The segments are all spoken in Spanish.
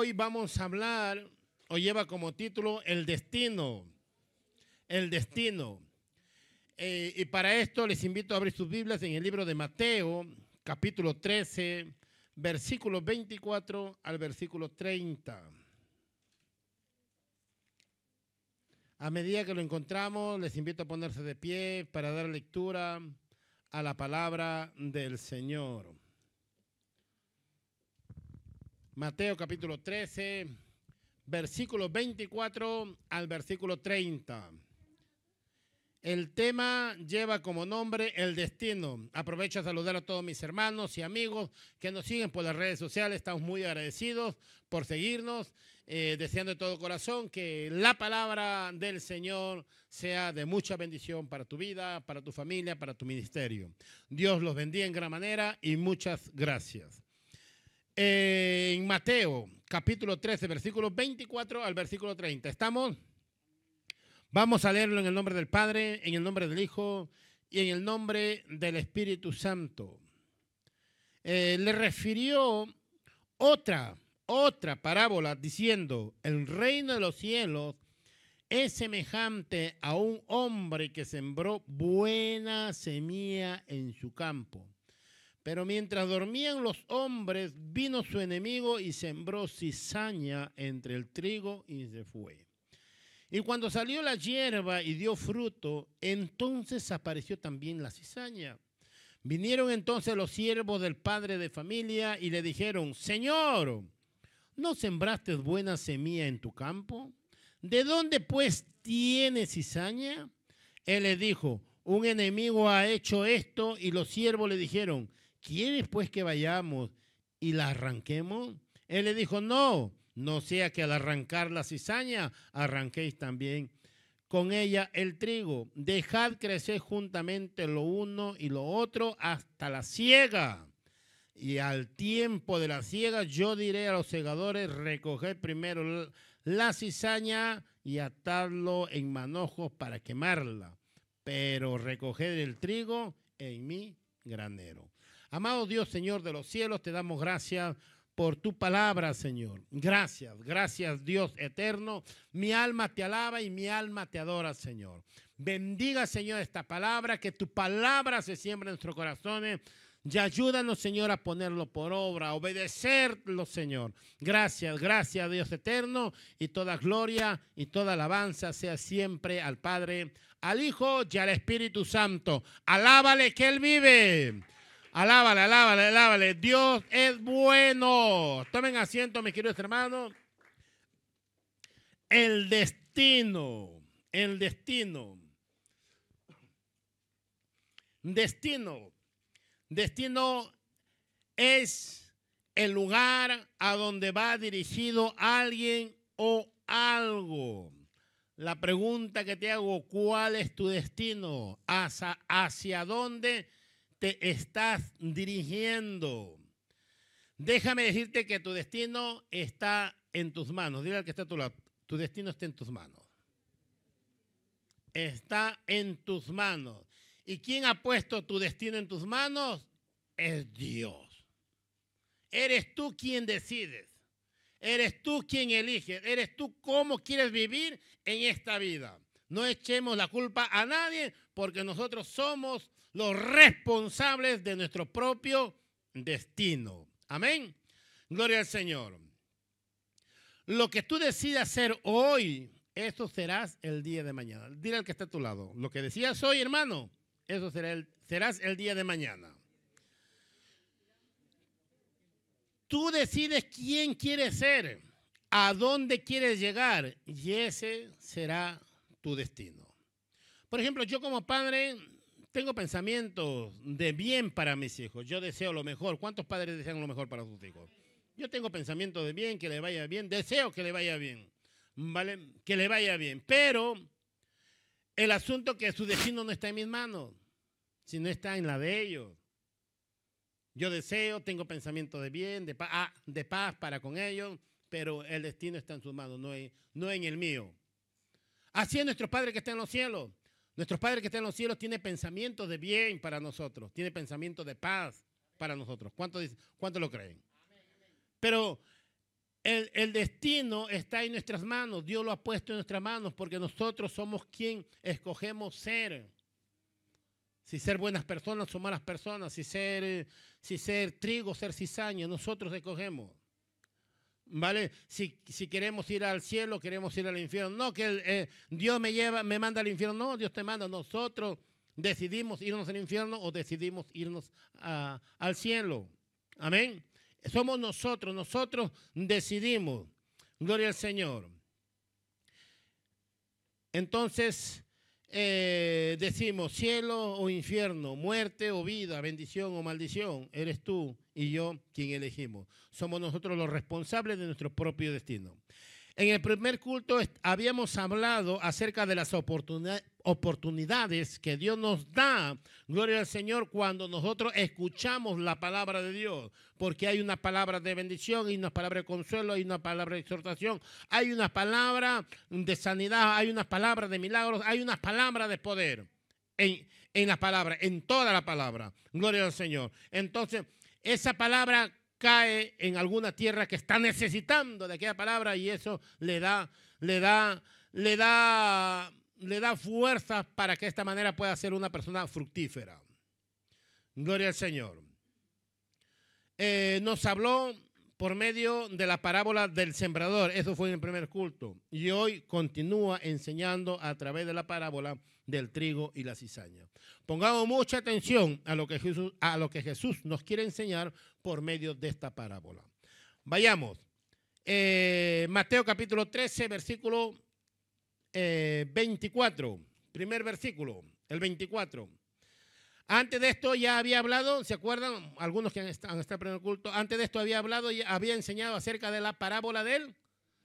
hoy vamos a hablar, o lleva como título, El destino. El destino. Eh, y para esto les invito a abrir sus Biblias en el libro de Mateo, capítulo 13, versículo 24 al versículo 30. A medida que lo encontramos, les invito a ponerse de pie para dar lectura a la palabra del Señor. Mateo capítulo 13, versículo 24 al versículo 30. El tema lleva como nombre el destino. Aprovecho a saludar a todos mis hermanos y amigos que nos siguen por las redes sociales. Estamos muy agradecidos por seguirnos, eh, deseando de todo corazón que la palabra del Señor sea de mucha bendición para tu vida, para tu familia, para tu ministerio. Dios los bendiga en gran manera y muchas gracias. En Mateo capítulo 13, versículo 24 al versículo 30. ¿Estamos? Vamos a leerlo en el nombre del Padre, en el nombre del Hijo y en el nombre del Espíritu Santo. Eh, le refirió otra, otra parábola diciendo, el reino de los cielos es semejante a un hombre que sembró buena semilla en su campo. Pero mientras dormían los hombres, vino su enemigo y sembró cizaña entre el trigo y se fue. Y cuando salió la hierba y dio fruto, entonces apareció también la cizaña. Vinieron entonces los siervos del padre de familia y le dijeron, Señor, ¿no sembraste buena semilla en tu campo? ¿De dónde pues tiene cizaña? Él le dijo, un enemigo ha hecho esto y los siervos le dijeron, ¿quieres pues que vayamos y la arranquemos? Él le dijo, no, no sea que al arrancar la cizaña arranquéis también con ella el trigo. Dejad crecer juntamente lo uno y lo otro hasta la siega. Y al tiempo de la siega yo diré a los segadores, recoged primero la cizaña y atadlo en manojos para quemarla, pero recoged el trigo en mi granero. Amado Dios, Señor de los cielos, te damos gracias por tu palabra, Señor. Gracias, gracias Dios eterno. Mi alma te alaba y mi alma te adora, Señor. Bendiga, Señor, esta palabra, que tu palabra se siembre en nuestros corazones. Y ayúdanos, Señor, a ponerlo por obra, a obedecerlo, Señor. Gracias, gracias, Dios eterno. Y toda gloria y toda alabanza sea siempre al Padre, al Hijo y al Espíritu Santo. Alábale que Él vive. Alábale, alábale, alábale. Dios es bueno. Tomen asiento, mis queridos hermanos. El destino, el destino. Destino. Destino es el lugar a donde va dirigido alguien o algo. La pregunta que te hago, ¿cuál es tu destino? ¿Hacia, hacia dónde? Te estás dirigiendo. Déjame decirte que tu destino está en tus manos. Dile al que está a tu lado, tu destino está en tus manos. Está en tus manos. ¿Y quién ha puesto tu destino en tus manos? Es Dios. Eres tú quien decides. Eres tú quien eliges. Eres tú cómo quieres vivir en esta vida. No echemos la culpa a nadie porque nosotros somos los responsables de nuestro propio destino. Amén. Gloria al Señor. Lo que tú decidas hacer hoy, eso serás el día de mañana. Dile al que está a tu lado. Lo que decías hoy, hermano, eso será el, serás el día de mañana. Tú decides quién quieres ser, a dónde quieres llegar, y ese será tu destino. Por ejemplo, yo como padre tengo pensamientos de bien para mis hijos. Yo deseo lo mejor. ¿Cuántos padres desean lo mejor para sus hijos? Yo tengo pensamientos de bien, que le vaya bien. Deseo que le vaya bien. ¿Vale? Que le vaya bien. Pero el asunto que su destino no está en mis manos, sino está en la de ellos. Yo deseo, tengo pensamientos de bien, de paz, ah, de paz para con ellos, pero el destino está en sus manos, no, no en el mío. Así es nuestro Padre que está en los cielos. Nuestro Padre que está en los cielos tiene pensamientos de bien para nosotros, tiene pensamientos de paz para nosotros. ¿Cuánto, cuánto lo creen? Pero El, el, destino está en nuestras manos. Dios lo ha puesto en nuestras manos porque nosotros somos quien escogemos ser. Si ser buenas personas o malas personas, si ser, si ser trigo, ser cizaña, nosotros escogemos. ¿Vale? Si, si, queremos ir al cielo, queremos ir al infierno. No que eh, Dios me lleva, me manda al infierno. No, Dios te manda. Nosotros decidimos irnos al infierno o decidimos irnos al cielo. Amén. Somos nosotros, nosotros decidimos. Gloria al Señor. Entonces, eh, decimos cielo o infierno, muerte o vida, bendición o maldición. Eres tú y yo quien elegimos. Somos nosotros los responsables de nuestro propio destino. En el primer culto habíamos hablado acerca de las oportunidades que Dios nos da, gloria al Señor, cuando nosotros escuchamos la palabra de Dios, porque hay una palabra de bendición, hay una palabra de consuelo, hay una palabra de exhortación, hay una palabra de sanidad, hay una palabra de milagros, hay una palabra de poder en, en la palabra, en toda la palabra, gloria al Señor. Entonces, esa palabra cae en alguna tierra que está necesitando de aquella palabra y eso le da, le da, le da, le da fuerza para que de esta manera pueda ser una persona fructífera. Gloria al Señor. Eh, nos habló por medio de la parábola del sembrador. Eso fue en el primer culto. Y hoy continúa enseñando a través de la parábola del trigo y la cizaña. Pongamos mucha atención a lo que Jesús, nos quiere enseñar por medio de esta parábola. Vayamos. Eh, Mateo capítulo 13, versículo 24. Eh, Primer versículo, el 24. Antes de esto ya había hablado, ¿se acuerdan? Algunos que han estado en primer culto, antes de esto había hablado y había enseñado acerca de la parábola del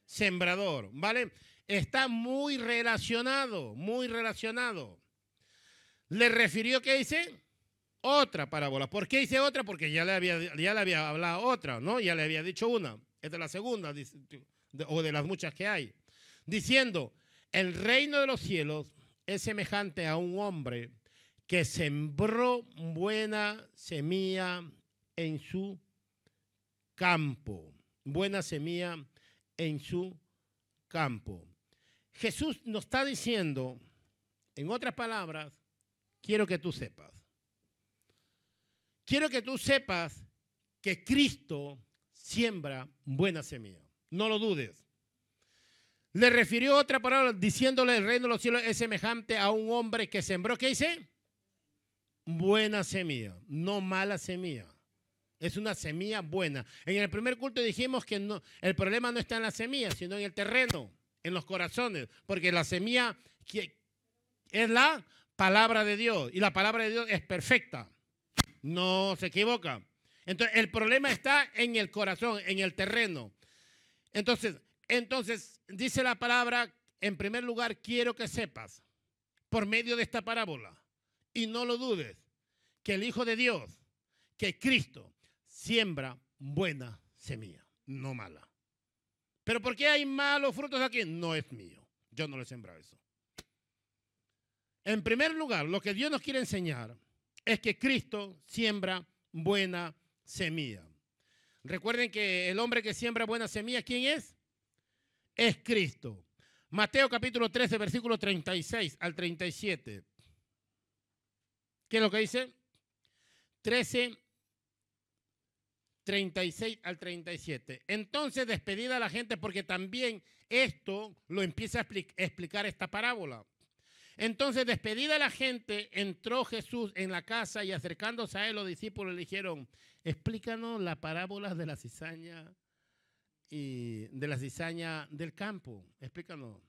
sembrador, ¿vale? Está muy relacionado, muy relacionado. Le refirió que dice otra parábola. ¿Por qué dice otra? Porque ya le había, ya le había hablado otra, ¿no? Ya le había dicho una. Esta es la segunda, o de las muchas que hay. Diciendo, el reino de los cielos es semejante a un hombre que sembró buena semilla en su campo. Buena semilla en su campo. Jesús nos está diciendo, en otras palabras, quiero que tú sepas. Quiero que tú sepas que Cristo siembra buena semilla. No lo dudes. Le refirió otra palabra diciéndole el reino de los cielos es semejante a un hombre que sembró, ¿qué dice? Buena semilla, no mala semilla. Es una semilla buena. En el primer culto dijimos que no, el problema no está en la semilla, sino en el terreno, en los corazones, porque la semilla es la palabra de Dios y la palabra de Dios es perfecta, no se equivoca. Entonces, el problema está en el corazón, en el terreno. Entonces, entonces dice la palabra, en primer lugar, quiero que sepas, por medio de esta parábola, y no lo dudes, que el Hijo de Dios, que Cristo, siembra buena semilla, no mala. Pero ¿por qué hay malos frutos aquí? No es mío. Yo no le he sembrado eso. En primer lugar, lo que Dios nos quiere enseñar es que Cristo siembra buena semilla. Recuerden que el hombre que siembra buena semilla, ¿quién es? Es Cristo. Mateo capítulo 13, versículo 36 al 37. ¿Qué es lo que dice? 13, 36 al 37. Entonces despedida a la gente porque también esto lo empieza a explicar esta parábola. Entonces, despedida la gente, entró Jesús en la casa y acercándose a él, los discípulos le dijeron, explícanos la parábola de la cizaña y de la cizaña del campo. Explícanos.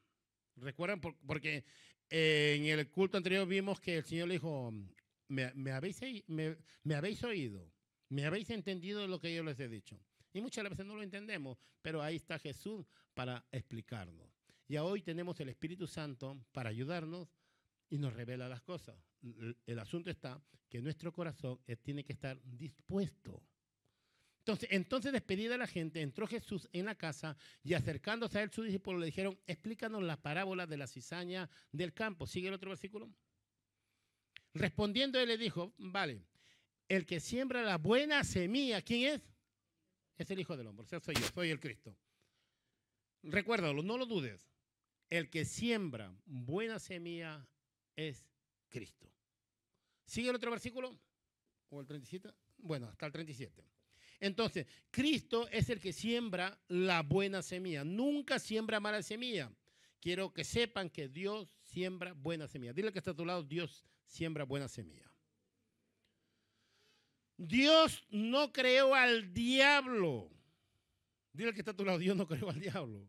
Recuerdan, porque eh, en el culto anterior vimos que el Señor le dijo, me, habéis, oído, me habéis entendido lo que yo les he dicho. Y muchas veces no lo entendemos, pero ahí está Jesús para explicarnos. Y hoy tenemos el Espíritu Santo para ayudarnos y nos revela las cosas. El asunto está que nuestro corazón eh, tiene que estar dispuesto. Entonces, entonces despedida la gente, entró Jesús en la casa y acercándose a él, sus discípulos le dijeron, explícanos la parábola de la cizaña del campo. ¿Sigue el otro versículo? Respondiendo él le dijo, vale, el que siembra la buena semilla, ¿quién es? Es el Hijo del Hombre, o sea, soy yo, soy el Cristo. Recuérdalo, no lo dudes. El que siembra buena semilla es Cristo. ¿Sigue el otro versículo? ¿O el 37? Bueno, hasta el 37. Entonces, Cristo es el que siembra la buena semilla. Nunca siembra mala semilla. Quiero que sepan que Dios siembra buena semilla. Dile que está a tu lado, Dios siembra buena semilla. Dios no creó al diablo. Dile que está a tu lado, Dios no creó al diablo.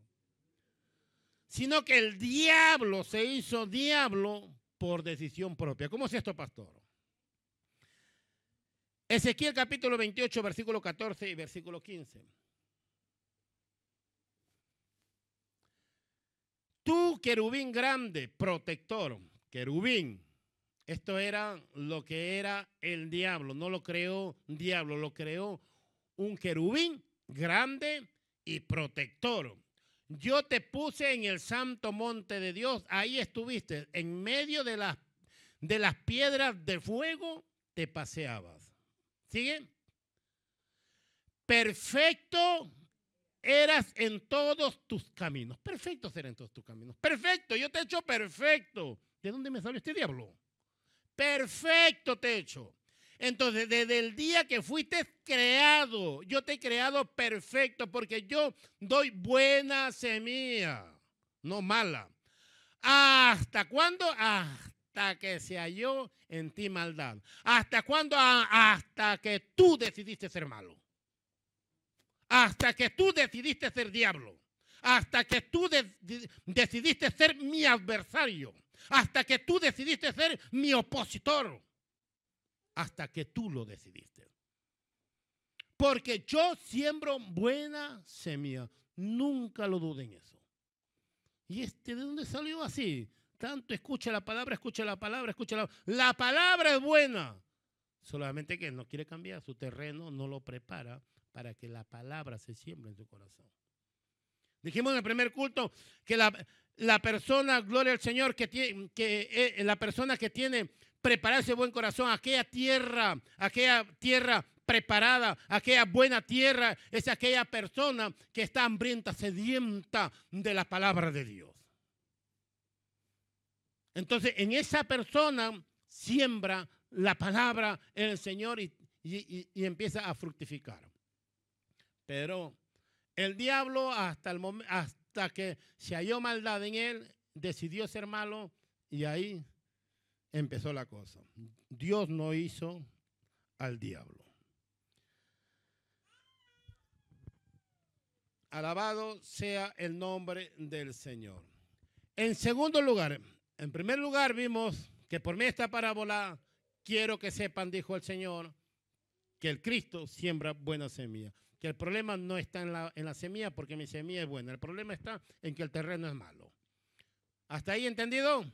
Sino que el diablo se hizo diablo por decisión propia. ¿Cómo es esto, pastor? Ezequiel capítulo 28, versículo 14 y versículo 15. Tú, querubín grande, protector, querubín. Esto era lo que era el diablo. No lo creó diablo, lo creó un querubín grande y protector. Yo te puse en el santo monte de Dios. Ahí estuviste. En medio de las, de las piedras de fuego te paseabas. ¿Sigue? Perfecto eras en todos tus caminos. Perfecto ser en todos tus caminos. Perfecto, yo te he hecho perfecto. ¿De dónde me salió este diablo? Perfecto te he hecho. Entonces, desde el día que fuiste creado, yo te he creado perfecto porque yo doy buena semilla, no mala. ¿Hasta cuándo? Hasta que se halló en ti maldad. ¿Hasta cuándo? Hasta que tú decidiste ser malo. Hasta que tú decidiste ser diablo. Hasta que tú decidiste ser mi adversario. Hasta que tú decidiste ser mi opositor hasta que tú lo decidiste. Porque yo siembro buena semilla. Nunca lo duden eso. ¿Y este de dónde salió así? Tanto escucha la palabra, escucha la palabra, escucha la La palabra es buena. Solamente que no quiere cambiar su terreno, no lo prepara para que la palabra se siembre en su corazón. Dijimos en el primer culto que la, la persona, gloria al Señor, que, tiene, que eh, la persona que tiene prepararse buen corazón, aquella tierra, aquella tierra preparada, aquella buena tierra, es aquella persona que está hambrienta, sedienta de la palabra de Dios. Entonces, en esa persona siembra la palabra en el Señor y, empieza a fructificar. Pero el diablo, hasta, el que se halló maldad en él, decidió ser malo y ahí empezó la cosa. Dios no hizo al diablo. Alabado sea el nombre del Señor. En segundo lugar, en primer lugar vimos que por mí esta parábola quiero que sepan, dijo el Señor, que el Cristo siembra buena semilla. Que el problema no está en la, en la semilla porque mi semilla es buena. El problema está en que el terreno es malo. ¿Hasta ahí entendido?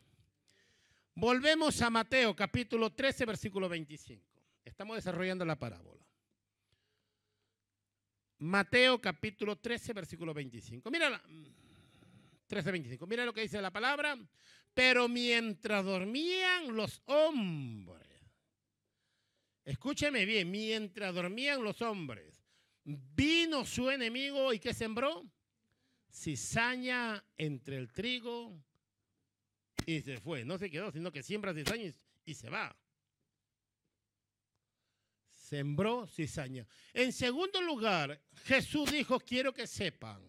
Volvemos a Mateo capítulo 13, versículo 25. Estamos desarrollando la parábola. Mateo capítulo 13, versículo 25. Mira, 13, 25. Mira lo que dice la palabra. Pero mientras dormían los hombres, escúcheme bien, mientras dormían los hombres, vino su enemigo y ¿qué sembró? Cizaña entre el trigo y se fue. No se quedó, sino que siembra cizaña y se va. Sembró cizaña. En segundo lugar, Jesús dijo, quiero que sepan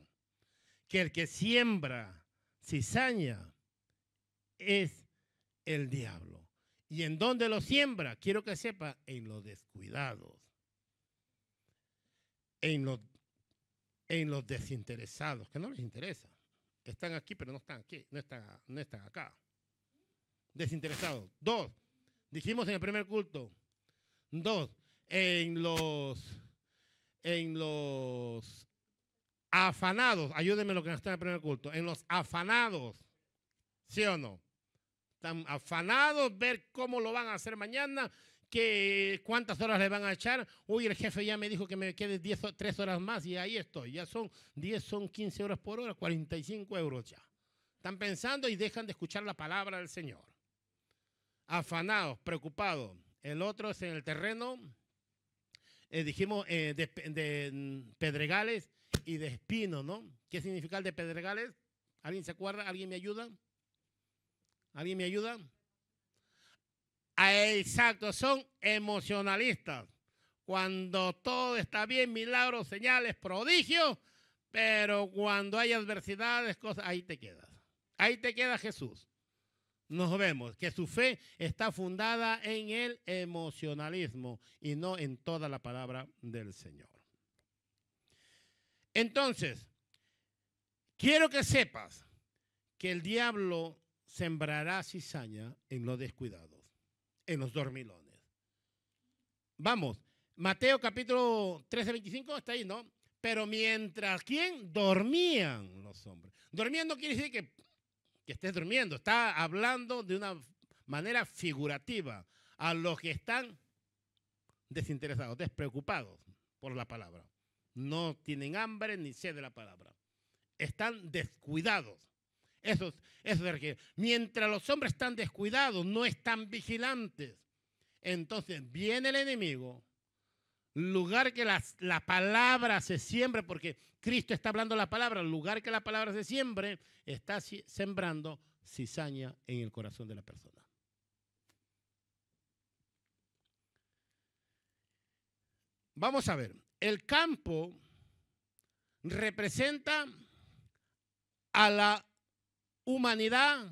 que el que siembra cizaña es el diablo. ¿Y en dónde lo siembra? Quiero que sepa, en los descuidados, en los, en los desinteresados, que no les interesa. Están aquí, pero no están aquí, no están, no están acá desinteresados. Dos, dijimos en el primer culto. Dos, en los, en los afanados, ayúdenme lo que no está en el primer culto, en los afanados, ¿sí o no? Están afanados ver cómo lo van a hacer mañana, cuántas horas le van a echar. Uy, el jefe ya me dijo que me quede 10, 3 horas más y ahí estoy. Ya son 10, son 15 horas por hora, 45 euros ya. Están pensando y dejan de escuchar la palabra del Señor afanados, preocupados. El otro es en el terreno, eh, dijimos, eh, de, mm, Pedregales y de espino, ¿no? ¿Qué significa el de pedregales? ¿Alguien se acuerda? ¿Alguien me ayuda? ¿Alguien me ayuda? Exacto, son emocionalistas. Cuando todo está bien, milagros, señales, prodigios, pero cuando hay adversidades, cosas, ahí te quedas. Ahí te queda Jesús. Nos vemos que su fe está fundada en el emocionalismo y no en toda la palabra del Señor. Entonces, quiero que sepas que el diablo sembrará cizaña en los descuidados, en los dormilones. Vamos, Mateo capítulo 13, 25 está ahí, ¿no? Pero mientras, ¿quién? Dormían los hombres. Dormiendo quiere decir que, que estés durmiendo. Está hablando de una manera figurativa a los que están desinteresados, despreocupados por la palabra. No tienen hambre ni sed de la palabra. Están descuidados. Eso, eso es mientras los hombres están descuidados, no están vigilantes, entonces viene el enemigo lugar que la, la palabra se siembre, porque Cristo está hablando la palabra, lugar que la palabra se siembre, está sembrando cizaña en el corazón de la persona. Vamos a ver, el campo representa a la humanidad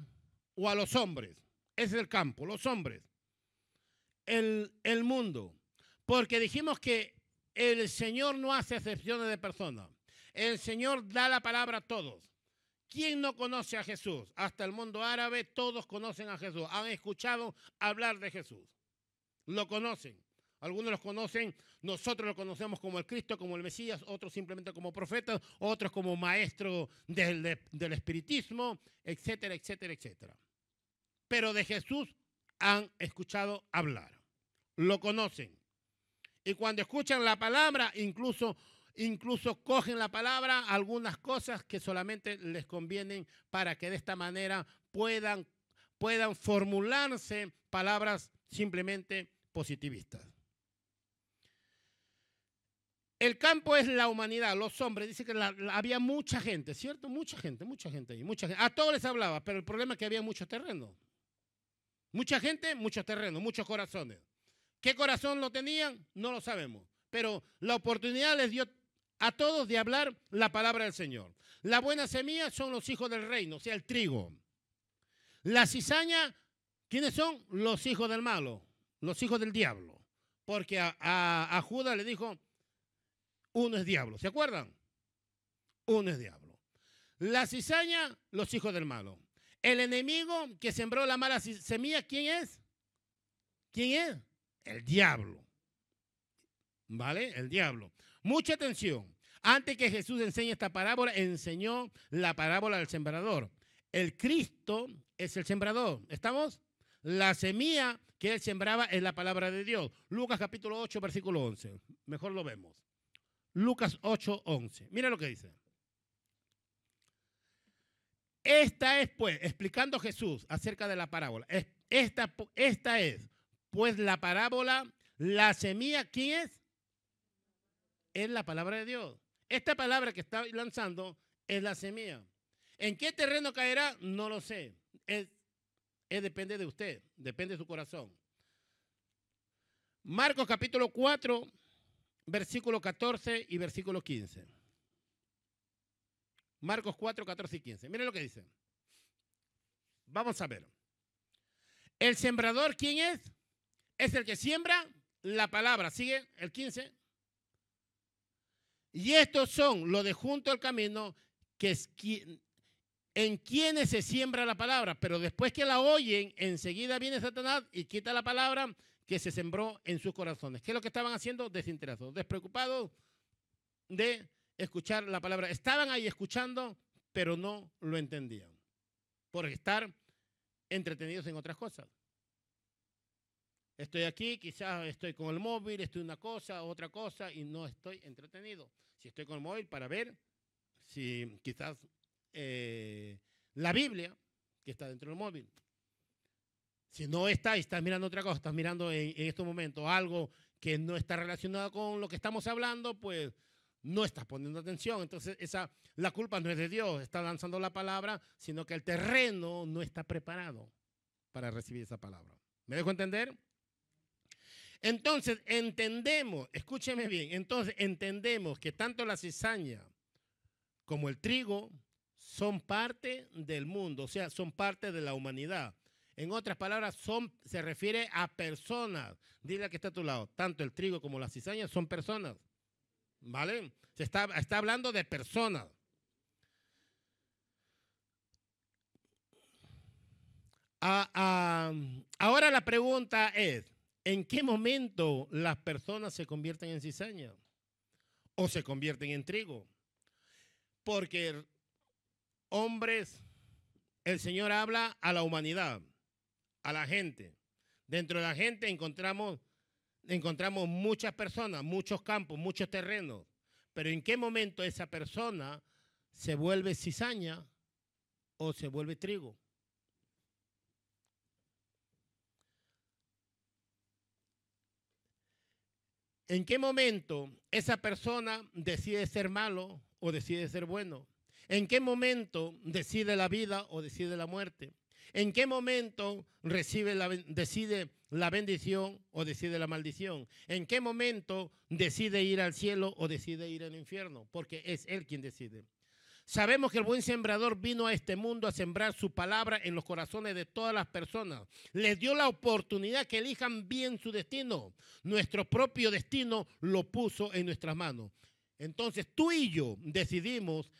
o a los hombres. Ese es el campo, los hombres. El, el mundo porque dijimos que el Señor no hace excepciones de personas. El Señor da la palabra a todos. ¿Quién no conoce a Jesús? Hasta el mundo árabe todos conocen a Jesús. Han escuchado hablar de Jesús. Lo conocen. Algunos los conocen, nosotros lo conocemos como el Cristo, como el Mesías, otros simplemente como profeta, otros como maestro del, del espiritismo, etcétera, etcétera, etcétera. Pero de Jesús han escuchado hablar. Lo conocen. Y cuando escuchan la palabra, incluso, incluso cogen la palabra, algunas cosas que solamente les convienen para que de esta manera puedan, puedan formularse palabras simplemente positivistas. El campo es la humanidad, los hombres. Dice que había mucha gente, ¿cierto? Mucha gente, mucha gente ahí. Mucha gente. A todos les hablaba, pero el problema es que había mucho terreno. Mucha gente, muchos terrenos, muchos corazones. ¿Qué corazón lo tenían? No lo sabemos. Pero la oportunidad les dio a todos de hablar la palabra del Señor. La buena semilla son los hijos del reino, o sea, el trigo. La cizaña, ¿quiénes son? Los hijos del malo, los hijos del diablo. Porque a, a, Judas le dijo, uno es diablo, ¿se acuerdan? Uno es diablo. La cizaña, los hijos del malo. El enemigo que sembró la mala semilla, ¿quién es? ¿Quién es? El diablo. ¿Vale? El diablo. Mucha atención. Antes que Jesús enseñe esta parábola, enseñó la parábola del sembrador. El Cristo es el sembrador. ¿Estamos? La semilla que él sembraba es la palabra de Dios. Lucas capítulo 8, versículo 11. Mejor lo vemos. Lucas 8, 11. Mira lo que dice. Esta es, pues, explicando Jesús acerca de la parábola. Esta, esta es pues la parábola, la semilla, ¿quién es? Es la palabra de Dios. Esta palabra que está lanzando es la semilla. ¿En qué terreno caerá? No lo sé. Es, depende de usted, depende de su corazón. Marcos capítulo 4, versículo 14 y versículo 15. Marcos 4, 14 y 15. Miren lo que dice. Vamos a ver. El sembrador, ¿quién es? es el que siembra la palabra. Sigue el 15. Y estos son los de junto al camino que es en quienes se siembra la palabra, pero después que la oyen, enseguida viene Satanás y quita la palabra que se sembró en sus corazones. ¿Qué es lo que estaban haciendo? Desinteresados, despreocupados de escuchar la palabra. Estaban ahí escuchando, pero no lo entendían, por estar entretenidos en otras cosas. Estoy aquí, quizás estoy con el móvil, estoy una cosa, otra cosa y no estoy entretenido. Si estoy con el móvil para ver si quizás eh, la Biblia que está dentro del móvil. Si no está y estás mirando otra cosa, estás mirando en, en estos momentos algo que no está relacionado con lo que estamos hablando, pues no estás poniendo atención. Entonces, esa, la culpa no es de Dios, está lanzando la palabra, sino que el terreno no está preparado para recibir esa palabra. ¿Me dejo entender? Entonces, entendemos, escúcheme bien, entonces entendemos que tanto la cizaña como el trigo son parte del mundo, o sea, son parte de la humanidad. En otras palabras, se refiere a personas. Dile que está a tu lado. Tanto el trigo como la cizaña son personas. ¿Vale? Se está, está hablando de personas. Ah, ah, ahora la pregunta es, ¿en qué momento las personas se convierten en cizaña? ¿O se convierten en trigo? Porque hombres, el Señor habla a la humanidad, a la gente. Dentro de la gente encontramos encontramos muchas personas, muchos campos, muchos terrenos, pero ¿en qué momento esa persona se vuelve cizaña o se vuelve trigo? ¿En qué momento esa persona decide ser malo o decide ser bueno? ¿En qué momento decide la vida o decide la muerte? ¿En qué momento decide la bendición o decide la maldición? ¿En qué momento decide ir al cielo o decide ir al infierno? Porque es Él quien decide. Sabemos que el buen sembrador vino a este mundo a sembrar su palabra en los corazones de todas las personas. Les dio la oportunidad que elijan bien su destino. Nuestro propio destino lo puso en nuestras manos. Entonces tú y yo decidimos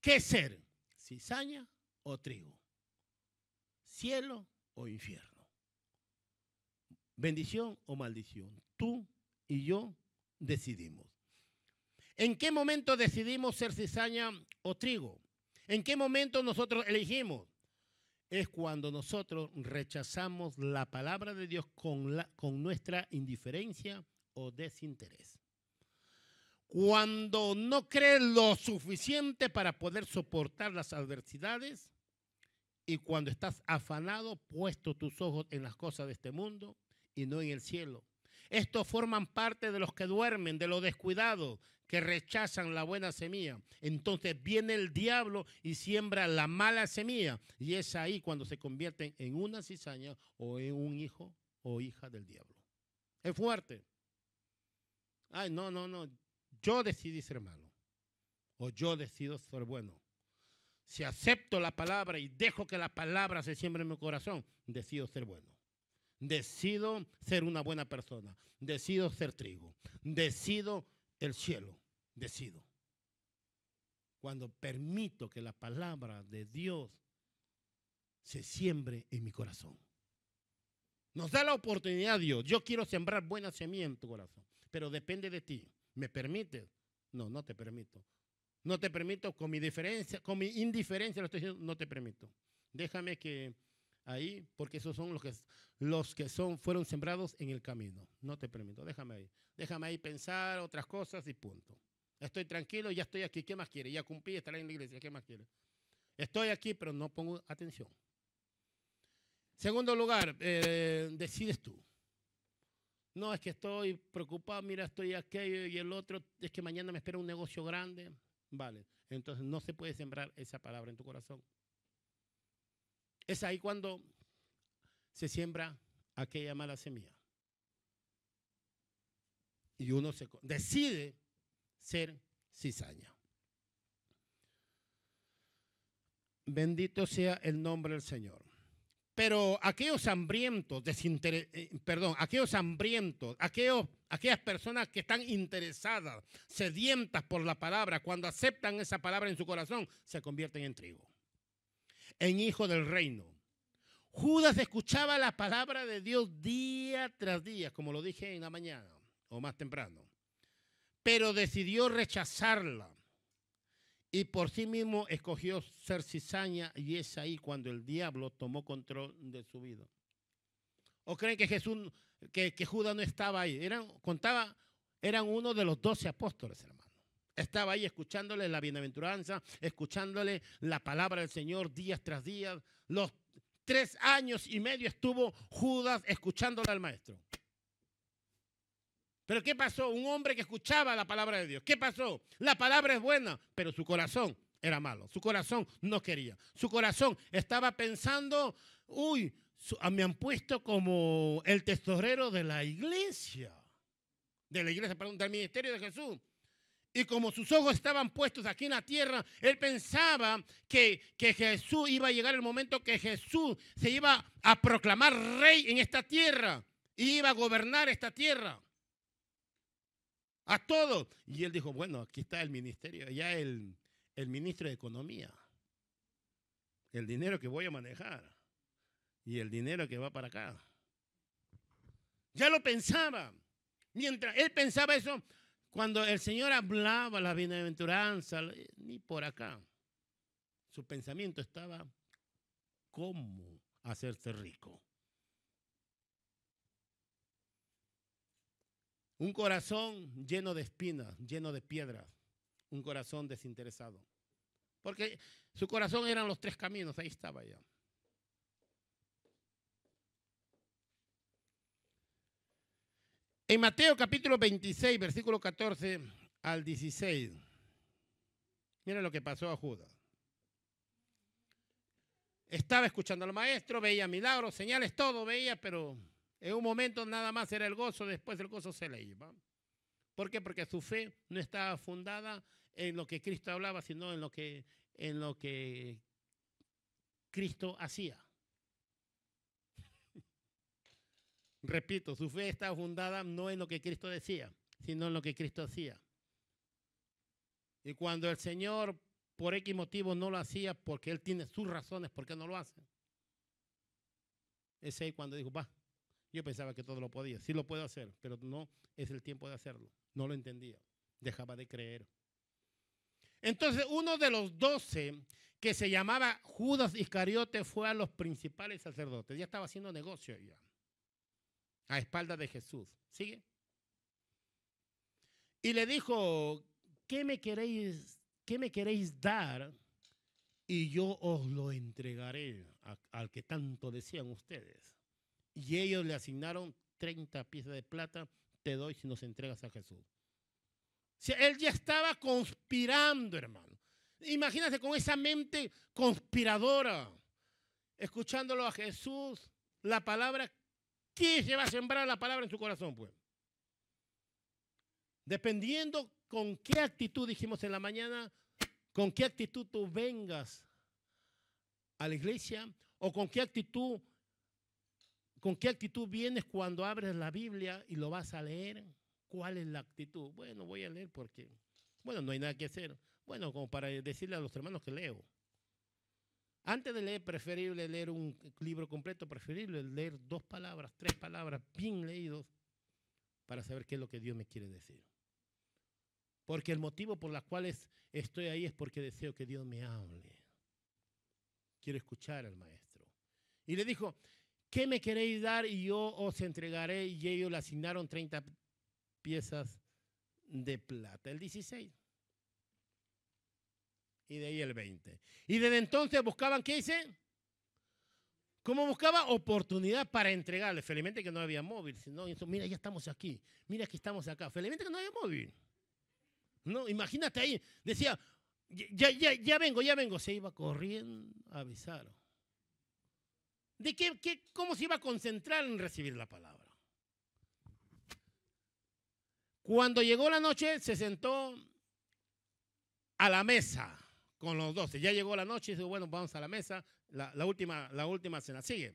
qué ser, cizaña o trigo cielo o infierno, bendición o maldición. Tú y yo decidimos. ¿En qué momento decidimos ser cizaña o trigo? ¿En qué momento nosotros elegimos? Es cuando nosotros rechazamos la palabra de Dios con, con nuestra indiferencia o desinterés. Cuando no crees lo suficiente para poder soportar las adversidades y cuando estás afanado, puesto tus ojos en las cosas de este mundo y no en el cielo. Estos forman parte de los que duermen, de los descuidados, que rechazan la buena semilla. Entonces viene el diablo y siembra la mala semilla. Y es ahí cuando se convierten en una cizaña o en un hijo o hija del diablo. Es fuerte. Ay, no, no, no. Yo decidí ser malo. O yo decido ser bueno si acepto la palabra y dejo que la palabra se siembre en mi corazón, decido ser bueno. Decido ser una buena persona. Decido ser trigo. Decido el cielo. Decido. Cuando permito que la palabra de Dios se siembre en mi corazón. Nos da la oportunidad Dios. Yo quiero sembrar buena semilla en tu corazón. Pero depende de ti. ¿Me permites? No, no te permito. No te permito, con mi diferencia, con mi indiferencia lo estoy diciendo, no te permito. Déjame que ahí, porque esos son los que, los que son, fueron sembrados en el camino. No te permito, déjame ahí. Déjame ahí pensar otras cosas y punto. Estoy tranquilo, ya estoy aquí. ¿Qué más quiere? Ya cumplí, estaré en la iglesia. ¿Qué más quiere? Estoy aquí, pero no pongo atención. Segundo lugar, eh, decides tú. No, es que estoy preocupado, mira, estoy aquello y el otro, es que mañana me espera un negocio grande. Vale, entonces no se puede sembrar esa palabra en tu corazón. Es ahí cuando se siembra aquella mala semilla. Y uno se decide ser cizaña. Bendito sea el nombre del Señor. Pero aquellos hambrientos, eh, perdón, aquellos hambrientos, aquellos, aquellas personas que están interesadas, sedientas por la palabra, cuando aceptan esa palabra en su corazón, se convierten en trigo, en hijo del reino. Judas escuchaba la palabra de Dios día tras día, como lo dije en la mañana o más temprano, pero decidió rechazarla y por sí mismo escogió ser cizaña y es ahí cuando el diablo tomó control de su vida. ¿O creen que Jesús, que, Judas no estaba ahí? Eran, contaba, eran uno de los doce apóstoles, hermano. Estaba ahí escuchándole la bienaventuranza, escuchándole la palabra del Señor días tras días. Los tres años y medio estuvo Judas escuchándole al maestro. Pero ¿qué pasó? Un hombre que escuchaba la palabra de Dios. ¿Qué pasó? La palabra es buena, pero su corazón era malo. Su corazón no quería. Su corazón estaba pensando, uy, me han puesto como el tesorero de la iglesia. De la iglesia, perdón, del ministerio de Jesús. Y como sus ojos estaban puestos aquí en la tierra, él pensaba que, que, Jesús iba a llegar el momento que Jesús se iba a proclamar rey en esta tierra. Y iba a gobernar esta tierra. A todo. Y él dijo, bueno, aquí está el ministerio, ya el, el ministro de Economía. El dinero que voy a manejar. Y el dinero que va para acá. Ya lo pensaba. Mientras él pensaba eso, cuando el Señor hablaba la bienaventuranza, ni por acá. Su pensamiento estaba, ¿cómo hacerse rico? Un corazón lleno de espinas, lleno de piedras. Un corazón desinteresado. Porque su corazón eran los tres caminos, ahí estaba ya. En Mateo capítulo 26, versículo 14 al 16. Mira lo que pasó a Judas. Estaba escuchando al maestro, veía milagros, señales, todo veía, pero en un momento nada más era el gozo, después el gozo se le iba. ¿Por qué? Porque su fe no estaba fundada en lo que Cristo hablaba, sino en lo que, en lo que Cristo hacía. Repito, su fe está fundada no en lo que Cristo decía, sino en lo que Cristo hacía. Y cuando el Señor por X motivo no lo hacía, porque Él tiene sus razones por qué no lo hace. Es ahí cuando dijo, va, yo pensaba que todo lo podía, sí lo puedo hacer, pero no es el tiempo de hacerlo. No lo entendía, dejaba de creer. Entonces uno de los doce que se llamaba Judas Iscariote fue a los principales sacerdotes, ya estaba haciendo negocio ya a espaldas de Jesús. ¿Sigue? Y le dijo, ¿qué me queréis, qué me queréis dar? Y yo os lo entregaré al que tanto decían ustedes. Y ellos le asignaron 30 piezas de plata, te doy si nos entregas a Jesús. él ya estaba conspirando, hermano. Imagínate con esa mente conspiradora, escuchándolo a Jesús, la palabra ¿Quién se va a sembrar la palabra en su corazón, pues? Dependiendo con qué actitud, dijimos en la mañana, con qué actitud tú vengas a la iglesia o con qué actitud, con qué actitud vienes cuando abres la Biblia y lo vas a leer. ¿Cuál es la actitud? Bueno, voy a leer porque, bueno, no hay nada que hacer. Bueno, como para decirle a los hermanos que leo. Antes de leer, preferible leer un libro completo, preferible leer dos palabras, tres palabras bien leídos para saber qué es lo que Dios me quiere decir. Porque el motivo por el cual estoy ahí es porque deseo que Dios me hable. Quiero escuchar al maestro. Y le dijo, ¿qué me queréis dar? Y yo os entregaré. Y ellos le asignaron 30 piezas de plata. El 16 y de ahí el 20. Y desde entonces buscaban, ¿qué dice? ¿Cómo buscaba? Oportunidad para entregarle. Felizmente que no había móvil. Sino, mira, ya estamos aquí. Mira que estamos acá. Felizmente que no había móvil. No, imagínate ahí. Decía, ya, ya, ya vengo, ya vengo. Se iba corriendo a avisar. ¿De qué, qué, cómo se iba a concentrar en recibir la palabra? Cuando llegó la noche, se sentó a la mesa con los doce. Ya llegó la noche y dijo, bueno, vamos a la mesa, la, última, la última cena. Sigue.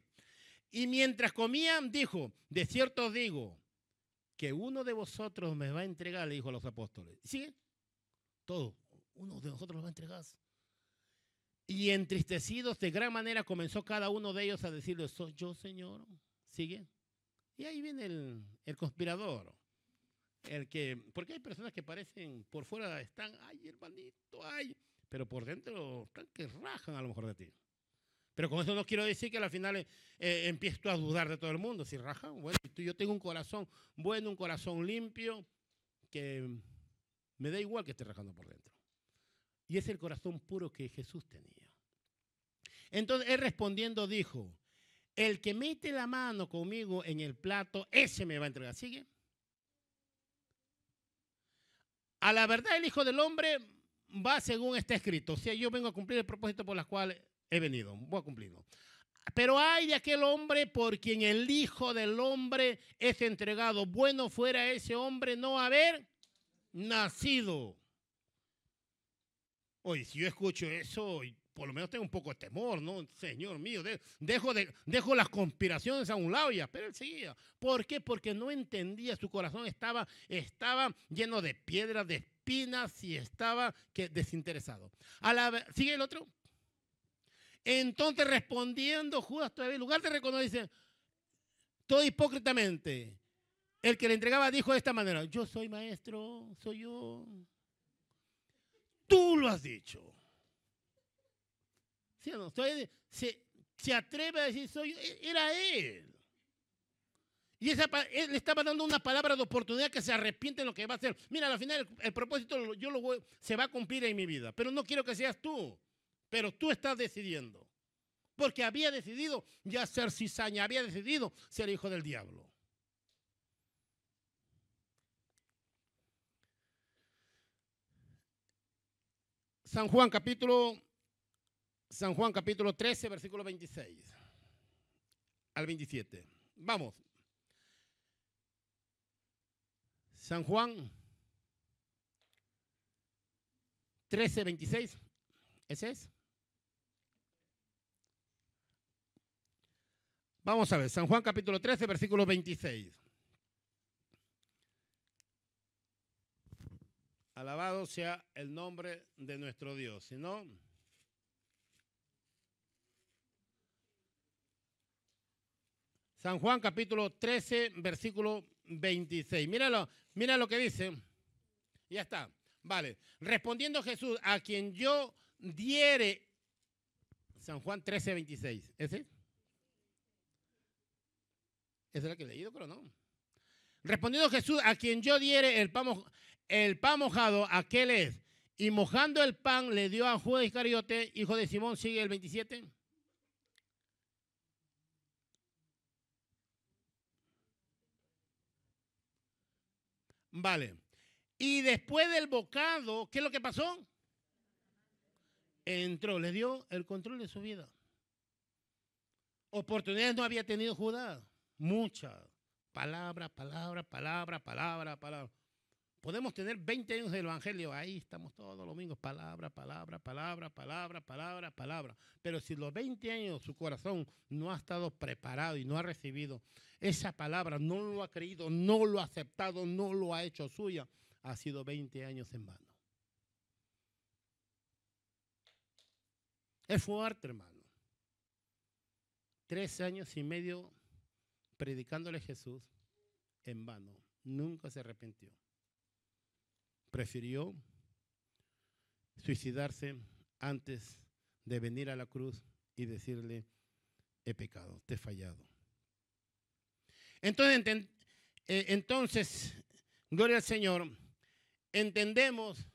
Y mientras comían, dijo, de cierto digo, que uno de vosotros me va a entregar, le dijo a los apóstoles. ¿Sigue? Todo. Uno de nosotros lo va a entregar. Y entristecidos de gran manera comenzó cada uno de ellos a decirle, soy yo, Señor. ¿Sigue? Y ahí viene el, conspirador. El que, porque hay personas que parecen, por fuera están, ay, hermanito, ay, pero por dentro están que rajan a lo mejor de ti. Pero con eso no quiero decir que al final eh, empiezo a dudar de todo el mundo. Si rajan, bueno, yo tengo un corazón bueno, un corazón limpio, que me da igual que esté rajando por dentro. Y es el corazón puro que Jesús tenía. Entonces él respondiendo dijo, el que mete la mano conmigo en el plato, ese me va a entregar. ¿Sigue? A la verdad, el Hijo del Hombre va según está escrito. O sea, yo vengo a cumplir el propósito por el cual he venido. Voy a cumplirlo. Pero hay de aquel hombre por quien el Hijo del Hombre es entregado. Bueno fuera ese hombre no haber nacido. Oye, si yo escucho eso, por lo menos tengo un poco de temor, ¿no? Señor mío, dejo, de, dejo las conspiraciones a un lado y pero él seguía. ¿Por qué? Porque no entendía, su corazón estaba, estaba lleno de piedras, de espinas y estaba que, desinteresado. A la, ¿Sigue el otro? Entonces respondiendo Judas todavía, en lugar de reconocer, todo hipócritamente, el que le entregaba dijo de esta manera, yo soy maestro, soy yo. Tú lo has dicho. ¿Sí no? Se, se, atreve a decir, soy e, era él. Y esa, él le estaba dando una palabra de oportunidad que se arrepiente en lo que va a hacer. Mira, al final el, propósito yo lo voy, se va a cumplir en mi vida, pero no quiero que seas tú. Pero tú estás decidiendo. Porque había decidido ya ser cizaña, había decidido ser hijo del diablo. San Juan capítulo San Juan capítulo 13 versículo 26 al 27. Vamos. San Juan 13 26. ¿Ese es? Vamos a ver, San Juan capítulo 13, versículo 26. Alabado sea el nombre de nuestro Dios. Si no, San Juan capítulo 13, versículo 26. Míralo, mira lo que dice. Ya está. Vale. Respondiendo Jesús, a quien yo diere. San Juan 13, 26. ¿Ese? Esa es la que he leído, pero no. Respondiendo Jesús, a quien yo diere el pan, el pan mojado, aquel es. Y mojando el pan le dio a Judas Iscariote, hijo de Simón, sigue el 27. Vale. Y después del bocado, ¿qué es lo que pasó? Entró, le dio el control de su vida. Oportunidades no había tenido Judas. Muchas. Palabra, palabra, palabra, palabra, palabra. Podemos tener 20 años del Evangelio, ahí estamos todos los domingos, palabra, palabra, palabra, palabra, palabra, palabra. Pero si los 20 años su corazón no ha estado preparado y no ha recibido esa palabra, no lo ha creído, no lo ha aceptado, no lo ha hecho suya, ha sido 20 años en vano. Es fuerte, hermano. Tres años y medio predicándole Jesús en vano. Nunca se arrepintió. Prefirió suicidarse antes de venir a la cruz y decirle, he pecado, te he fallado. Entonces, eh, entonces, gloria al Señor, entendemos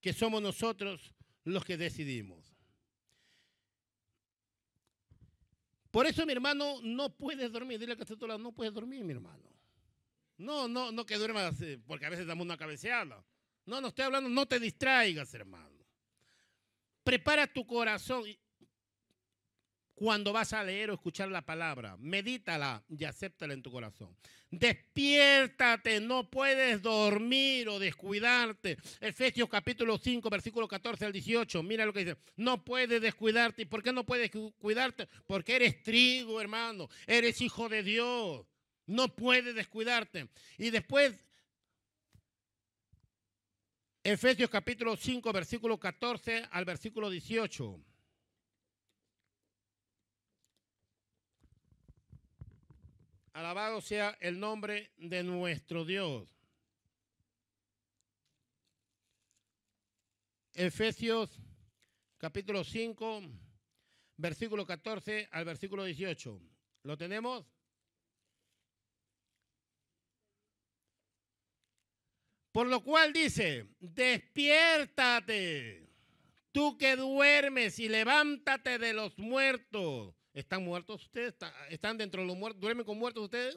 que somos nosotros los que decidimos. Por eso, mi hermano, no puedes dormir. Dile que está lado, no puedes dormir, mi hermano. No, no, no que duermas, eh, porque a veces damos una cabeceada. No, no estoy hablando, no te distraigas, hermano. Prepara tu corazón cuando vas a leer o escuchar la palabra. Medítala y acéptala en tu corazón. Despiértate, no puedes dormir o descuidarte. Efesios capítulo 5, versículo 14 al 18. Mira lo que dice. No puedes descuidarte. ¿Y por qué no puedes cuidarte? Porque eres trigo, hermano. Eres hijo de Dios. No puedes descuidarte. Y después, Efesios capítulo 5, versículo 14 al versículo 18. Alabado sea el nombre de nuestro Dios. Efesios capítulo 5, versículo 14 al versículo 18. ¿Lo tenemos? Por lo cual dice, despiértate, tú que duermes y levántate de los muertos ¿Están muertos ustedes? ¿Están dentro de los muertos? ¿Duermen con muertos ustedes?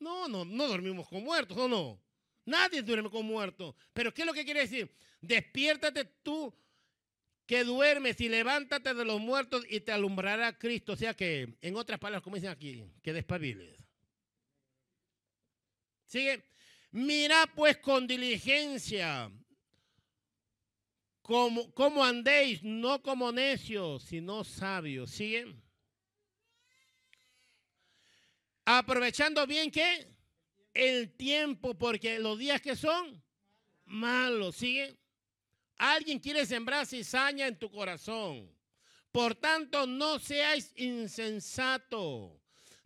No, no, no dormimos con muertos, ¿o no? Nadie duerme con muerto. Pero ¿qué es lo que quiere decir? Despiértate tú que duermes y levántate de los muertos y te alumbrará Cristo. O sea que, en otras palabras, como dicen aquí, que despabiles. Sigue. Mira pues con diligencia como, andéis, no como necios, sino sabios. ¿Sigue? Aprovechando bien que el tiempo, porque los días que son malos. ¿Sigue? Alguien quiere sembrar cizaña en tu corazón. Por tanto, no seáis insensatos,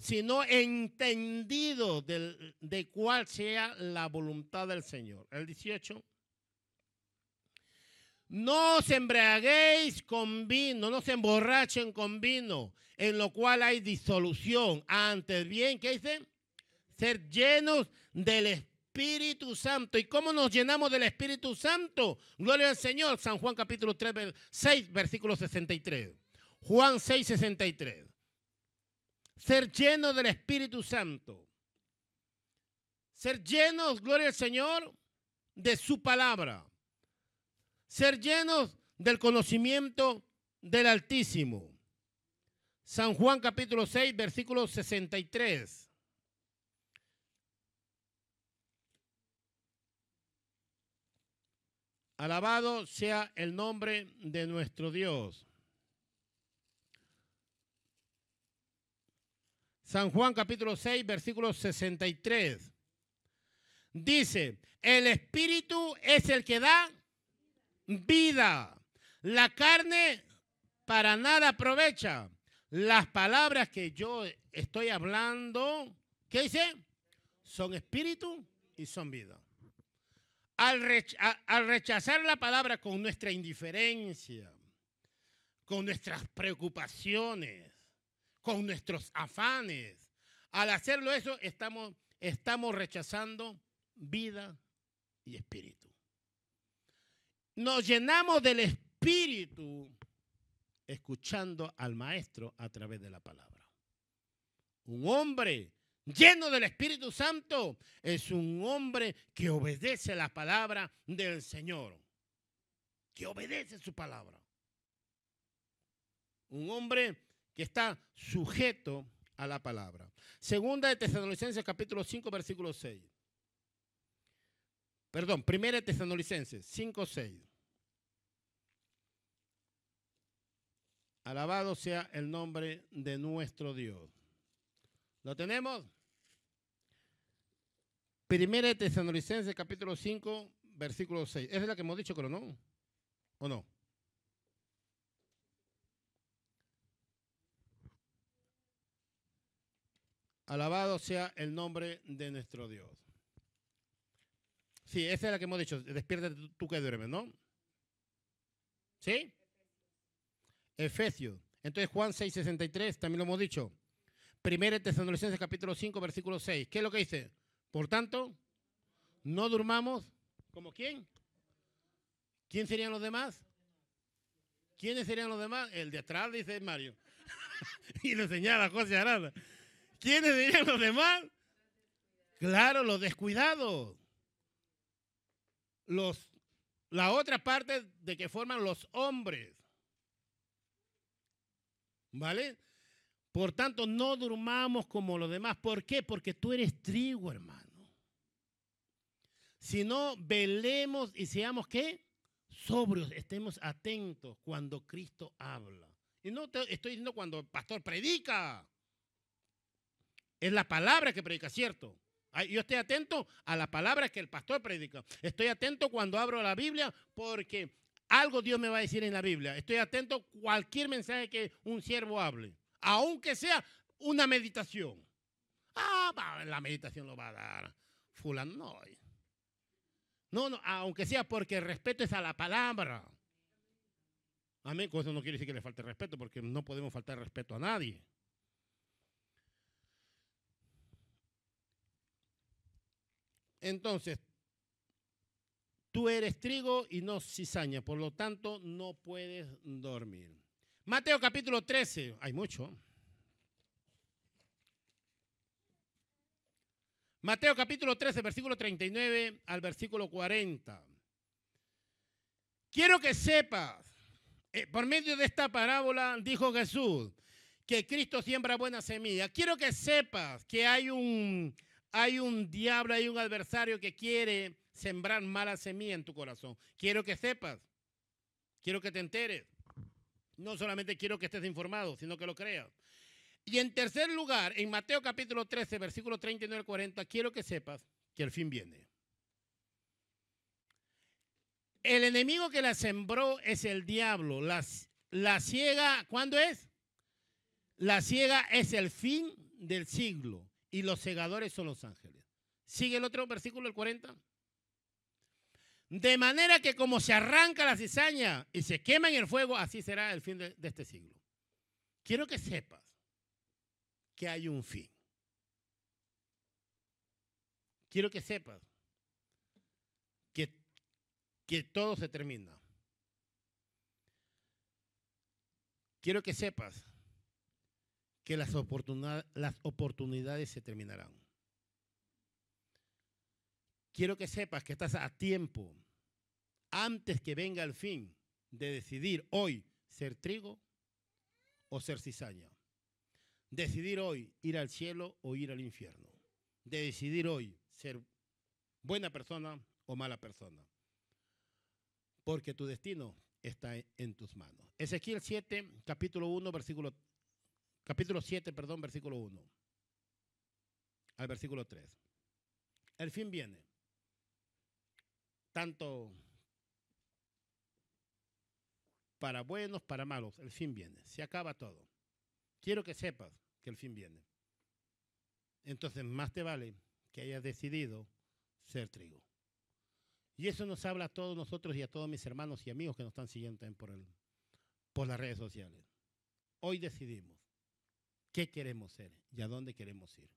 sino entendidos de, de cuál sea la voluntad del Señor. El 18. No os embriaguéis con vino, no se emborrachen con vino, en lo cual hay disolución. Antes bien, ¿qué dice? Ser llenos del Espíritu Santo. ¿Y cómo nos llenamos del Espíritu Santo? Gloria al Señor. San Juan capítulo 3, 6, versículo 63. Juan 6, 63. Ser llenos del Espíritu Santo. Ser llenos, gloria al Señor, de su palabra ser llenos del conocimiento del Altísimo. San Juan capítulo 6, versículo 63. Alabado sea el nombre de nuestro Dios. San Juan capítulo 6, versículo 63. Dice, el Espíritu es el que da vida. La carne para nada aprovecha. Las palabras que yo estoy hablando, ¿qué dice? Son espíritu y son vida. Al, rechazar la palabra con nuestra indiferencia, con nuestras preocupaciones, con nuestros afanes, al hacerlo eso estamos, estamos rechazando vida y espíritu nos llenamos del Espíritu escuchando al Maestro a través de la palabra. Un hombre lleno del Espíritu Santo es un hombre que obedece la palabra del Señor, que obedece su palabra. Un hombre que está sujeto a la palabra. Segunda de Tesalonicenses capítulo 5 versículo 6. Perdón, primera de Tesalonicenses 5 6. Alabado sea el nombre de nuestro Dios. ¿Lo tenemos? Primera de Tesalonicenses capítulo 5, versículo 6. ¿Esa es la que hemos dicho, creo, no? ¿O no? Alabado sea el nombre de nuestro Dios. Sí, esa es la que hemos dicho. Despierta tú que duermes, ¿no? ¿Sí? Efesios. Entonces Juan 6:63, también lo hemos dicho. Primera Tesalonicenses capítulo 5, versículo 6. ¿Qué es lo que dice? Por tanto, no durmamos como quién. ¿Quién serían los demás? ¿Quiénes serían los demás? El de atrás, dice Mario. y le señala José Arada. ¿Quiénes serían los demás? Claro, los descuidados. Los, la otra parte de que forman los hombres. ¿Vale? Por tanto, no durmamos como los demás. ¿Por qué? Porque tú eres trigo, hermano. Si no, velemos y seamos qué? Sobrios, estemos atentos cuando Cristo habla. Y no te estoy diciendo cuando el pastor predica. Es la palabra que predica, ¿cierto? Yo estoy atento a la palabra que el pastor predica. Estoy atento cuando abro la Biblia porque algo Dios me va a decir en la Biblia. Estoy atento a cualquier mensaje que un siervo hable, aunque sea una meditación. Ah, la meditación lo va a dar fulano. No, no, no, aunque sea porque el respeto es a la palabra. Amén. Eso no quiere decir que le falte respeto, porque no podemos faltar respeto a nadie. Entonces, Tú eres trigo y no cizaña, por lo tanto no puedes dormir. Mateo capítulo 13, hay mucho. Mateo capítulo 13, versículo 39 al versículo 40. Quiero que sepas, eh, por medio de esta parábola dijo Jesús que Cristo siembra buena semilla. Quiero que sepas que hay un, hay un diablo, hay un adversario que quiere sembrar mala semilla en tu corazón. Quiero que sepas, quiero que te enteres. No solamente quiero que estés informado, sino que lo creas. Y en tercer lugar, en Mateo capítulo 13, versículo 39 al 40, quiero que sepas que el fin viene. El enemigo que la sembró es el diablo. La, ciega, ¿cuándo es? La ciega es el fin del siglo y los segadores son los ángeles. Sigue el otro versículo, el 40. De manera que como se arranca la cizaña y se quema en el fuego, así será el fin de, de este siglo. Quiero que sepas que hay un fin. Quiero que sepas que, que todo se termina. Quiero que sepas que las, oportunidad, las oportunidades se terminarán. Quiero que sepas que estás a tiempo, antes que venga el fin, de decidir hoy ser trigo o ser cizaña. Decidir hoy ir al cielo o ir al infierno. De decidir hoy ser buena persona o mala persona. Porque tu destino está en tus manos. Ezequiel 7, capítulo 1, versículo capítulo 7, perdón, versículo 1 al versículo 3. El fin viene. Tanto para buenos, para malos, el fin viene. Se acaba todo. Quiero que sepas que el fin viene. Entonces, más te vale que hayas decidido ser trigo. Y eso nos habla a todos nosotros y a todos mis hermanos y amigos que nos están siguiendo por, el, por las redes sociales. Hoy decidimos qué queremos ser y a dónde queremos ir.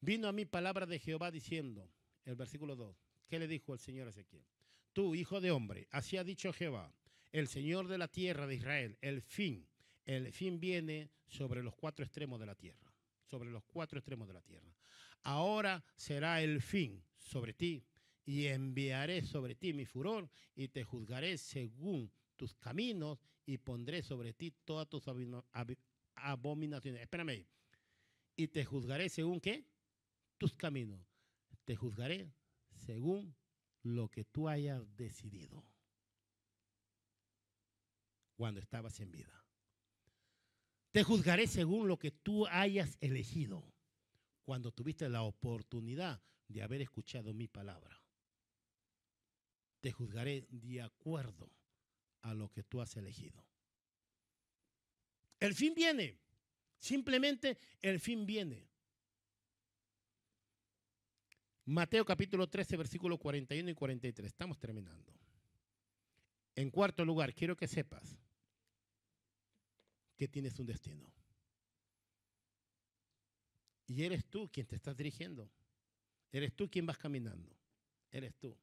Vino a mí palabra de Jehová diciendo, el versículo 2, ¿qué le dijo el Señor a Ezequiel? Tú, hijo de hombre, así ha dicho Jehová, el Señor de la tierra de Israel, el fin el fin viene sobre los cuatro extremos de la tierra, sobre los cuatro extremos de la tierra. Ahora será el fin sobre ti y enviaré sobre ti mi furor y te juzgaré según tus caminos y pondré sobre ti todas tus abominaciones. Espérame. Y te juzgaré según qué? Tus caminos. Te juzgaré según lo que tú hayas decidido cuando estabas en vida. Te juzgaré según lo que tú hayas elegido cuando tuviste la oportunidad de haber escuchado mi palabra. Te juzgaré de acuerdo a lo que tú has elegido. El fin viene. Simplemente el fin viene. Mateo capítulo 13, versículos 41 y 43. Estamos terminando. En cuarto lugar, quiero que sepas que tienes un destino. Y eres tú quien te estás dirigiendo. Eres tú quien vas caminando. Eres tú.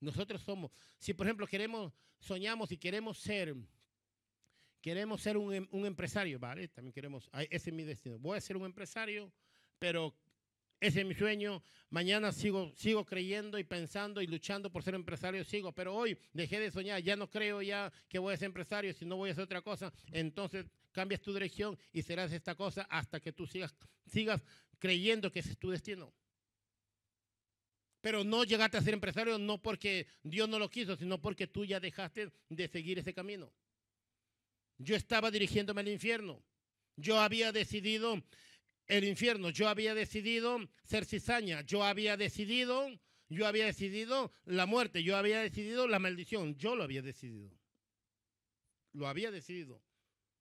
Nosotros somos, si por ejemplo queremos, soñamos y queremos ser, queremos ser un, em, un empresario, ¿vale? También queremos, ese es mi destino. Voy a ser un empresario, pero ese es mi sueño. Mañana sigo, sigo creyendo y pensando y luchando por ser empresario, sigo. Pero hoy dejé de soñar, ya no creo ya que voy a ser empresario, si no voy a hacer otra cosa. Entonces cambias tu dirección y serás esta cosa hasta que tú sigas, sigas creyendo que ese es tu destino. Pero no llegaste a ser empresario no porque Dios no lo quiso, sino porque tú ya dejaste de seguir ese camino. Yo estaba dirigiéndome al infierno. Yo había decidido el infierno. Yo había decidido ser cizaña, yo había decidido, yo había decidido la muerte, yo había decidido la maldición, yo lo había decidido. Lo había decidido.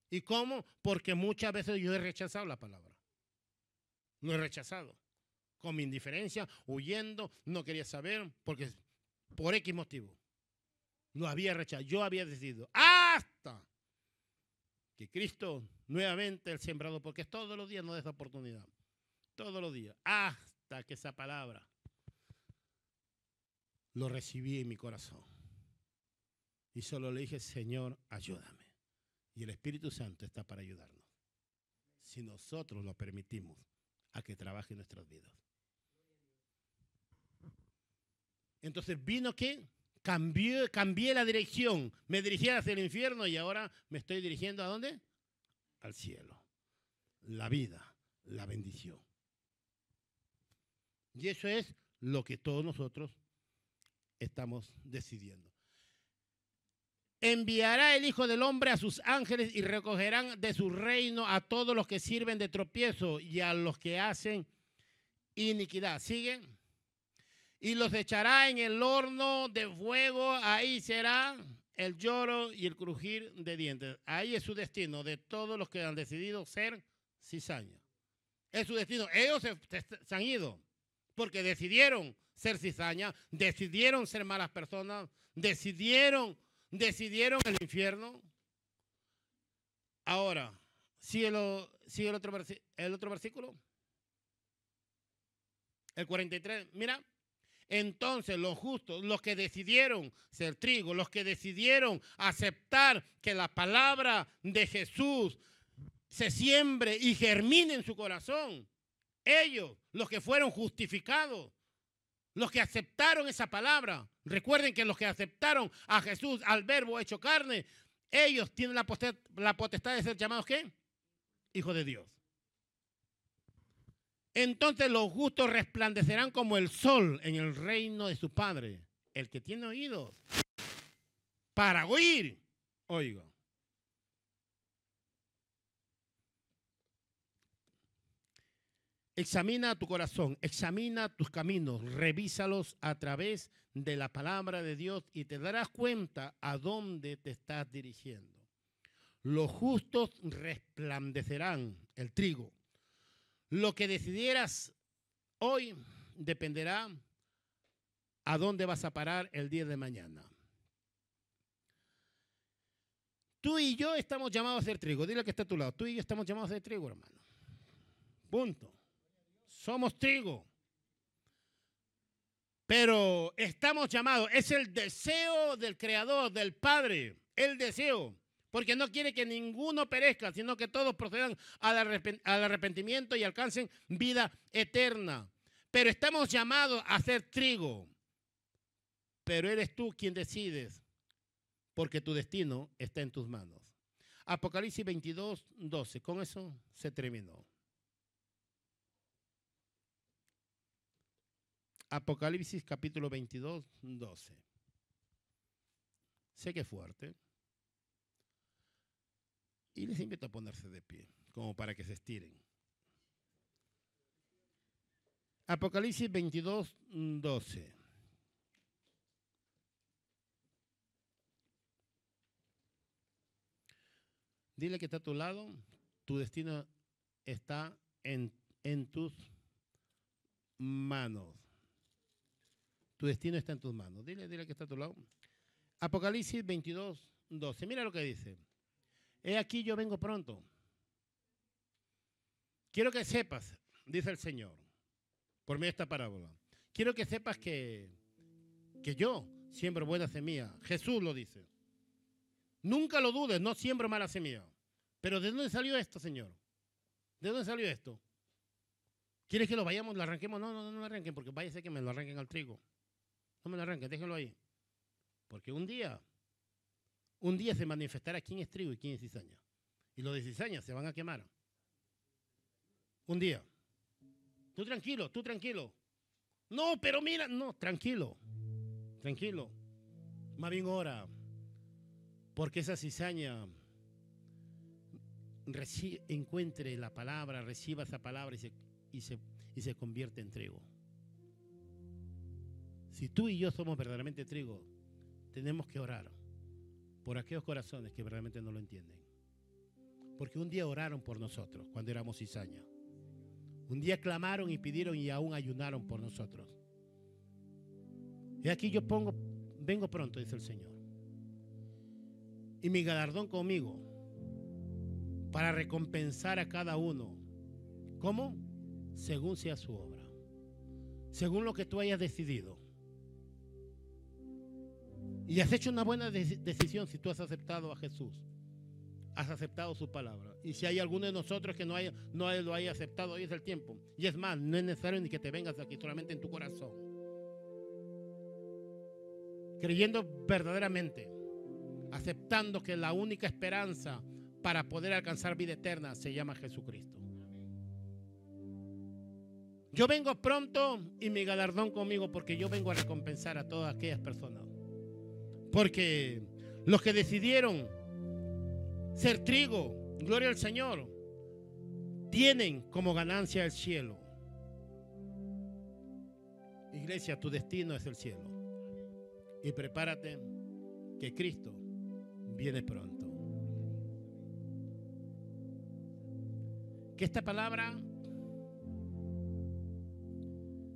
¿Y cómo? Porque muchas veces yo he rechazado la palabra. Lo he rechazado. Con mi indiferencia, huyendo, no quería saber, porque por X motivo. Lo había rechazado. Yo había decidido. Hasta que Cristo nuevamente el sembrador, porque todos los días nos da esa oportunidad, todos los días, hasta que esa palabra lo recibí en mi corazón. Y solo le dije, Señor, ayúdame. Y el Espíritu Santo está para ayudarnos, si nosotros lo permitimos a que trabaje en nuestras vidas. Entonces vino que cambié, cambié la dirección. Me dirigía hacia el infierno y ahora me estoy dirigiendo a dónde? Al cielo. La vida, la bendición. Y eso es lo que todos nosotros estamos decidiendo. Enviará el Hijo del Hombre a sus ángeles y recogerán de su reino a todos los que sirven de tropiezo y a los que hacen iniquidad. ¿Siguen? Y los echará en el horno de fuego. Ahí será el lloro y el crujir de dientes. Ahí es su destino de todos los que han decidido ser cizaña. Es su destino. Ellos se, han ido porque decidieron ser cizaña, decidieron ser malas personas, decidieron decidieron el infierno. Ahora, sigue, el otro versículo. El 43. Mira, entonces los justos, los que decidieron ser trigo, los que decidieron aceptar que la palabra de Jesús se siembre y germine en su corazón, ellos, los que fueron justificados, los que aceptaron esa palabra, recuerden que los que aceptaron a Jesús, al verbo hecho carne, ellos tienen la potestad, de ser llamados ¿qué? Hijos de Dios. Entonces los justos resplandecerán como el sol en el reino de su Padre. El que tiene oídos para oír, oiga. Examina tu corazón, examina tus caminos, revísalos a través de la palabra de Dios y te darás cuenta a dónde te estás dirigiendo. Los justos resplandecerán el trigo. Lo que decidieras hoy dependerá a dónde vas a parar el día de mañana. Tú y yo estamos llamados a ser trigo. Dile que está a tu lado. Tú y yo estamos llamados a ser trigo, hermano. Punto somos trigo. Pero estamos llamados, es el deseo del Creador, del Padre, el deseo, porque no quiere que ninguno perezca, sino que todos procedan al arrepentimiento y alcancen vida eterna. Pero estamos llamados a ser trigo. Pero eres tú quien decides, porque tu destino está en tus manos. Apocalipsis 22, 12. Con eso se terminó. Apocalipsis capítulo 22, 12. Sé que es fuerte. Y les invito a ponerse de pie, como para que se estiren. Apocalipsis 22, 12. Dile que está a tu lado, tu destino está en, en tus manos. Tu destino está en tus manos. Dile, dile que está a tu lado. Apocalipsis 22, 12. Mira lo que dice. He aquí yo vengo pronto. Quiero que sepas, dice el Señor, por medio de esta parábola. Quiero que sepas que, que yo siembro buena semilla. Jesús lo dice. Nunca lo dudes, no siembro mala semilla. Pero ¿de dónde salió esto, Señor? ¿De dónde salió esto? ¿Quieres que lo vayamos, lo arranquemos? No, no, no, lo arranquen, porque vaya a ser que me lo arranquen al trigo. No me lo arranquen, déjenlo ahí. Porque un día, un día se manifestará quién es trigo y quién es cizaña. Y los de cizaña se van a quemar. Un día. Tú tranquilo, tú tranquilo. No, pero mira, no, tranquilo. Tranquilo. Más bien ora. Porque esa cizaña encuentre la palabra, reciba esa palabra y se, y se, y se convierte en trigo. Si tú y yo somos verdaderamente trigo, tenemos que orar por aquellos corazones que verdaderamente no lo entienden. Porque un día oraron por nosotros cuando éramos cizaña. Un día clamaron y pidieron y aún ayunaron por nosotros. Y aquí yo pongo, vengo pronto, dice el Señor. Y mi galardón conmigo para recompensar a cada uno. ¿Cómo? Según sea su obra. Según lo que tú hayas decidido. Y has hecho una buena decisión si tú has aceptado a Jesús. Has aceptado su palabra. Y si hay alguno de nosotros que no, haya, no lo haya aceptado, hoy es el tiempo. Y es más, no es necesario ni que te vengas aquí, solamente en tu corazón. creyendo verdaderamente, aceptando que la única esperanza para poder alcanzar vida eterna se llama Jesucristo. Yo vengo pronto y mi galardón conmigo porque yo vengo a recompensar a todas aquellas personas. Porque los que decidieron ser trigo, gloria al Señor, tienen como ganancia el cielo. Iglesia, tu destino es el cielo. Y prepárate que Cristo viene pronto. Que esta palabra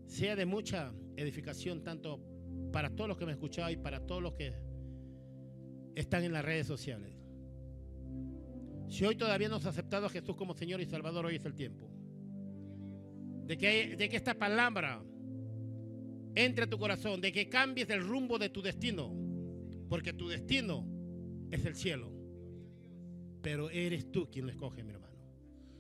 sea de mucha edificación tanto para todos los que me han escuchado y para todos los que están en las redes sociales. Si hoy todavía no has aceptado a Jesús como Señor y Salvador, hoy es el tiempo. De que, de que esta palabra entre a tu corazón, de que cambies el rumbo de tu destino, porque tu destino es el cielo. Pero eres tú quien lo escoge, mi hermano.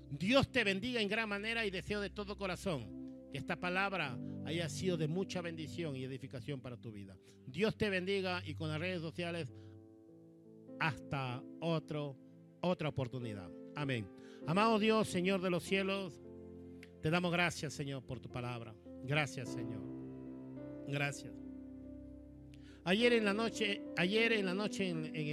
Dios te bendiga en gran manera y deseo de todo corazón que esta palabra haya sido de mucha bendición y edificación para tu vida. Dios te bendiga y con las redes sociales hasta otro, otra oportunidad. Amén. Amado Dios, Señor de los cielos, te damos gracias, Señor, por tu palabra. Gracias, Señor. Gracias. Ayer en la noche, ayer en la noche en, en